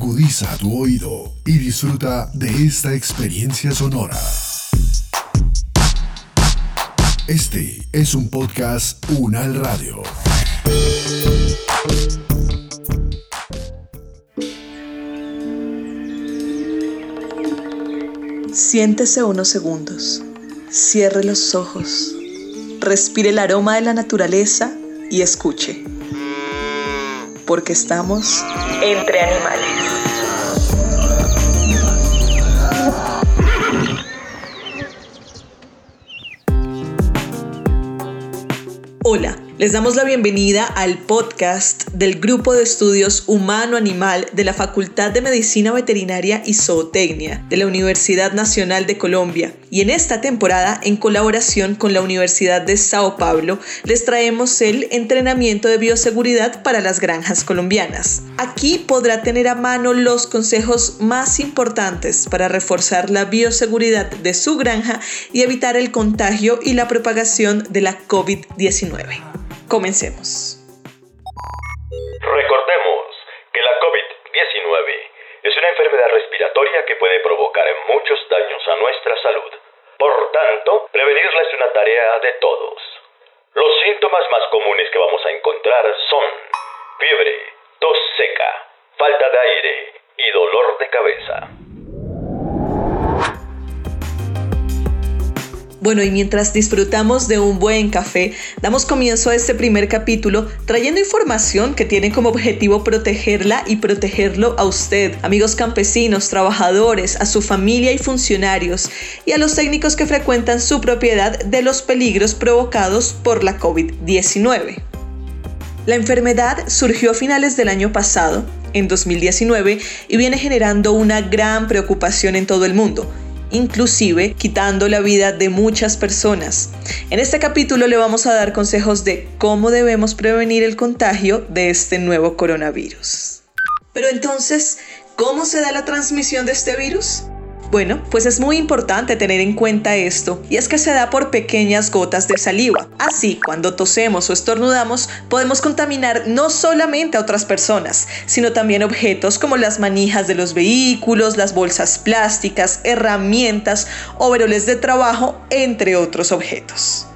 Agudiza tu oído y disfruta de esta experiencia sonora. Este es un podcast Unal Radio. Siéntese unos segundos, cierre los ojos, respire el aroma de la naturaleza y escuche, porque estamos entre animales. Hola les damos la bienvenida al podcast del Grupo de Estudios Humano-Animal de la Facultad de Medicina Veterinaria y Zootecnia de la Universidad Nacional de Colombia. Y en esta temporada, en colaboración con la Universidad de Sao Paulo, les traemos el entrenamiento de bioseguridad para las granjas colombianas. Aquí podrá tener a mano los consejos más importantes para reforzar la bioseguridad de su granja y evitar el contagio y la propagación de la COVID-19. Comencemos. Recordemos que la COVID-19 es una enfermedad respiratoria que puede provocar muchos daños a nuestra salud. Por tanto, prevenirla es una tarea de todos. Los síntomas más comunes que vamos a encontrar son fiebre, tos seca, falta de aire y dolor de cabeza. Bueno, y mientras disfrutamos de un buen café, damos comienzo a este primer capítulo trayendo información que tiene como objetivo protegerla y protegerlo a usted, amigos campesinos, trabajadores, a su familia y funcionarios, y a los técnicos que frecuentan su propiedad de los peligros provocados por la COVID-19. La enfermedad surgió a finales del año pasado, en 2019, y viene generando una gran preocupación en todo el mundo inclusive quitando la vida de muchas personas. En este capítulo le vamos a dar consejos de cómo debemos prevenir el contagio de este nuevo coronavirus. Pero entonces, ¿cómo se da la transmisión de este virus? Bueno, pues es muy importante tener en cuenta esto, y es que se da por pequeñas gotas de saliva. Así, cuando tosemos o estornudamos, podemos contaminar no solamente a otras personas, sino también objetos como las manijas de los vehículos, las bolsas plásticas, herramientas, overoles de trabajo, entre otros objetos.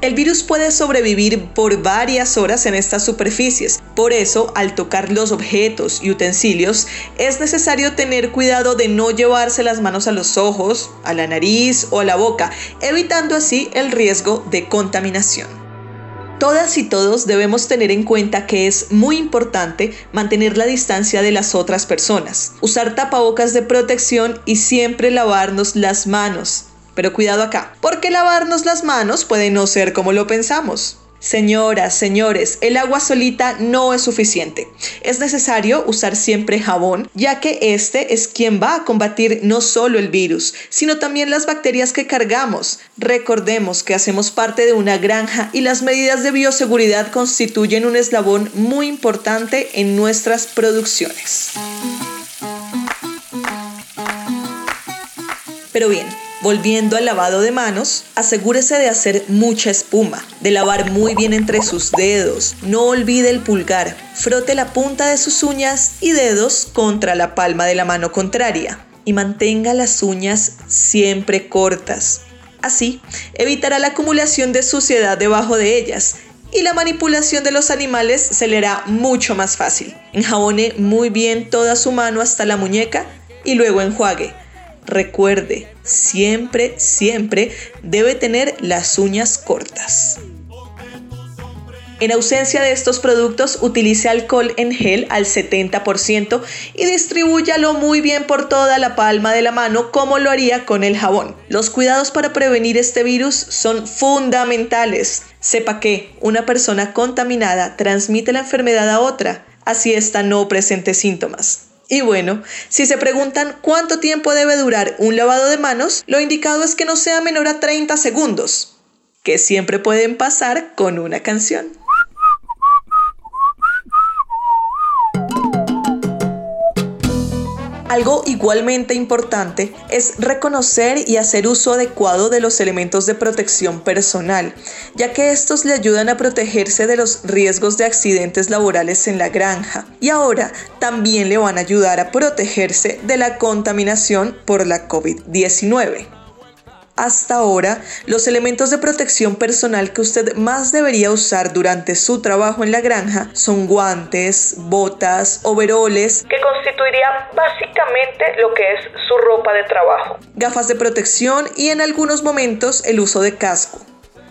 El virus puede sobrevivir por varias horas en estas superficies, por eso al tocar los objetos y utensilios es necesario tener cuidado de no llevarse las manos a los ojos, a la nariz o a la boca, evitando así el riesgo de contaminación. Todas y todos debemos tener en cuenta que es muy importante mantener la distancia de las otras personas, usar tapabocas de protección y siempre lavarnos las manos. Pero cuidado acá, porque lavarnos las manos puede no ser como lo pensamos. Señoras, señores, el agua solita no es suficiente. Es necesario usar siempre jabón, ya que este es quien va a combatir no solo el virus, sino también las bacterias que cargamos. Recordemos que hacemos parte de una granja y las medidas de bioseguridad constituyen un eslabón muy importante en nuestras producciones. Pero bien, Volviendo al lavado de manos, asegúrese de hacer mucha espuma, de lavar muy bien entre sus dedos. No olvide el pulgar. Frote la punta de sus uñas y dedos contra la palma de la mano contraria y mantenga las uñas siempre cortas. Así, evitará la acumulación de suciedad debajo de ellas y la manipulación de los animales se le hará mucho más fácil. Enjabone muy bien toda su mano hasta la muñeca y luego enjuague. Recuerde, siempre, siempre debe tener las uñas cortas. En ausencia de estos productos, utilice alcohol en gel al 70% y distribúyalo muy bien por toda la palma de la mano como lo haría con el jabón. Los cuidados para prevenir este virus son fundamentales. Sepa que una persona contaminada transmite la enfermedad a otra, así esta no presente síntomas. Y bueno, si se preguntan cuánto tiempo debe durar un lavado de manos, lo indicado es que no sea menor a 30 segundos, que siempre pueden pasar con una canción. Algo igualmente importante es reconocer y hacer uso adecuado de los elementos de protección personal, ya que estos le ayudan a protegerse de los riesgos de accidentes laborales en la granja. Y ahora también le van a ayudar a protegerse de la contaminación por la COVID-19 hasta ahora, los elementos de protección personal que usted más debería usar durante su trabajo en la granja son guantes, botas, overoles, que constituirían básicamente lo que es su ropa de trabajo, gafas de protección y en algunos momentos el uso de casco.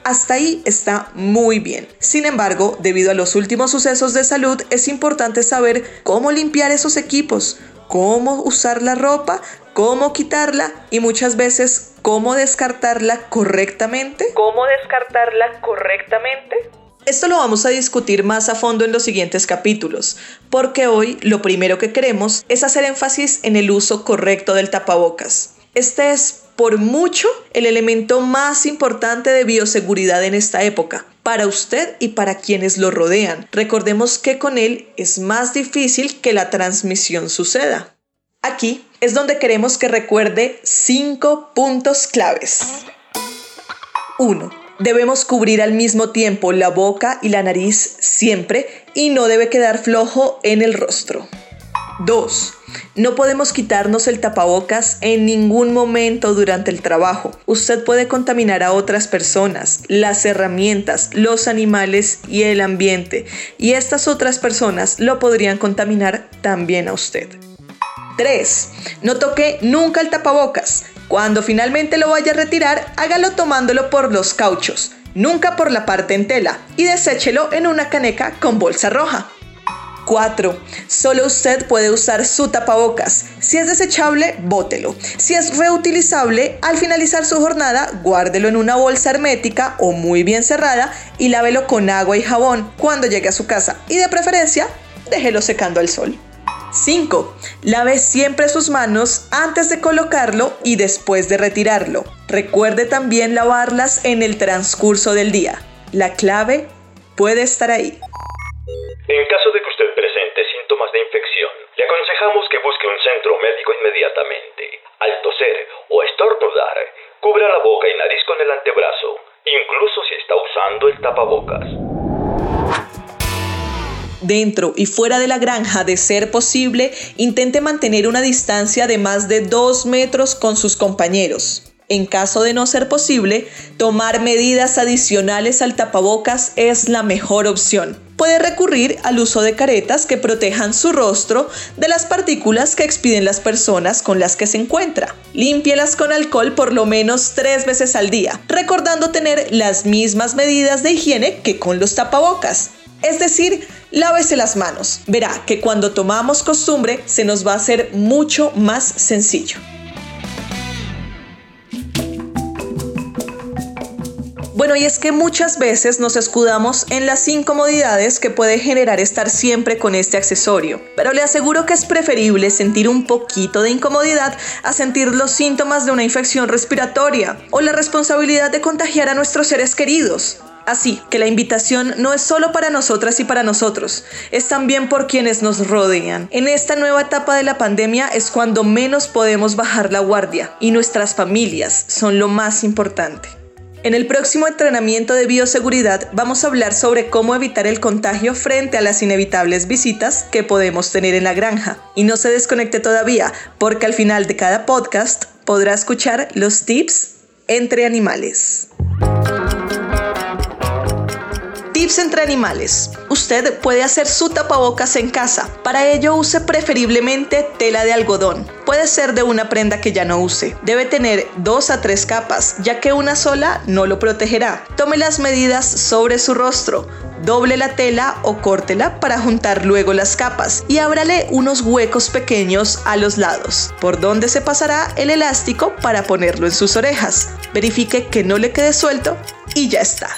Hasta ahí está muy bien. Sin embargo, debido a los últimos sucesos de salud, es importante saber cómo limpiar esos equipos, cómo usar la ropa, cómo quitarla y muchas veces cómo descartarla correctamente. ¿Cómo descartarla correctamente? Esto lo vamos a discutir más a fondo en los siguientes capítulos, porque hoy lo primero que queremos es hacer énfasis en el uso correcto del tapabocas. Este es por mucho el elemento más importante de bioseguridad en esta época, para usted y para quienes lo rodean. Recordemos que con él es más difícil que la transmisión suceda. Aquí es donde queremos que recuerde cinco puntos claves. 1. Debemos cubrir al mismo tiempo la boca y la nariz siempre y no debe quedar flojo en el rostro. 2. No podemos quitarnos el tapabocas en ningún momento durante el trabajo. Usted puede contaminar a otras personas, las herramientas, los animales y el ambiente. Y estas otras personas lo podrían contaminar también a usted. 3. No toque nunca el tapabocas. Cuando finalmente lo vaya a retirar, hágalo tomándolo por los cauchos, nunca por la parte en tela, y deséchelo en una caneca con bolsa roja. 4. Solo usted puede usar su tapabocas. Si es desechable, bótelo. Si es reutilizable, al finalizar su jornada, guárdelo en una bolsa hermética o muy bien cerrada y lávelo con agua y jabón cuando llegue a su casa. Y de preferencia, déjelo secando al sol. 5. Lave siempre sus manos antes de colocarlo y después de retirarlo. Recuerde también lavarlas en el transcurso del día. La clave puede estar ahí. En caso de que usted presente síntomas de infección, le aconsejamos que busque un centro médico inmediatamente. Al toser o estornudar, cubra la boca y nariz con el antebrazo, incluso si está usando el tapabocas dentro y fuera de la granja, de ser posible, intente mantener una distancia de más de 2 metros con sus compañeros. En caso de no ser posible, tomar medidas adicionales al tapabocas es la mejor opción. Puede recurrir al uso de caretas que protejan su rostro de las partículas que expiden las personas con las que se encuentra. Límpielas con alcohol por lo menos tres veces al día, recordando tener las mismas medidas de higiene que con los tapabocas. Es decir, lávese las manos. Verá que cuando tomamos costumbre se nos va a hacer mucho más sencillo. Bueno, y es que muchas veces nos escudamos en las incomodidades que puede generar estar siempre con este accesorio, pero le aseguro que es preferible sentir un poquito de incomodidad a sentir los síntomas de una infección respiratoria o la responsabilidad de contagiar a nuestros seres queridos. Así que la invitación no es solo para nosotras y para nosotros, es también por quienes nos rodean. En esta nueva etapa de la pandemia es cuando menos podemos bajar la guardia y nuestras familias son lo más importante. En el próximo entrenamiento de bioseguridad vamos a hablar sobre cómo evitar el contagio frente a las inevitables visitas que podemos tener en la granja. Y no se desconecte todavía, porque al final de cada podcast podrá escuchar los tips entre animales. Entre animales. Usted puede hacer su tapabocas en casa. Para ello use preferiblemente tela de algodón. Puede ser de una prenda que ya no use. Debe tener dos a tres capas, ya que una sola no lo protegerá. Tome las medidas sobre su rostro. Doble la tela o córtela para juntar luego las capas y ábrale unos huecos pequeños a los lados, por donde se pasará el elástico para ponerlo en sus orejas. Verifique que no le quede suelto y ya está.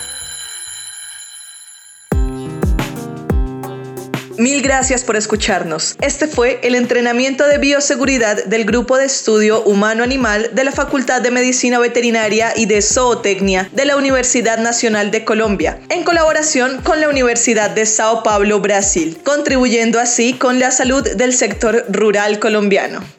Mil gracias por escucharnos. Este fue el entrenamiento de bioseguridad del Grupo de Estudio Humano-Animal de la Facultad de Medicina Veterinaria y de Zootecnia de la Universidad Nacional de Colombia, en colaboración con la Universidad de Sao Paulo, Brasil, contribuyendo así con la salud del sector rural colombiano.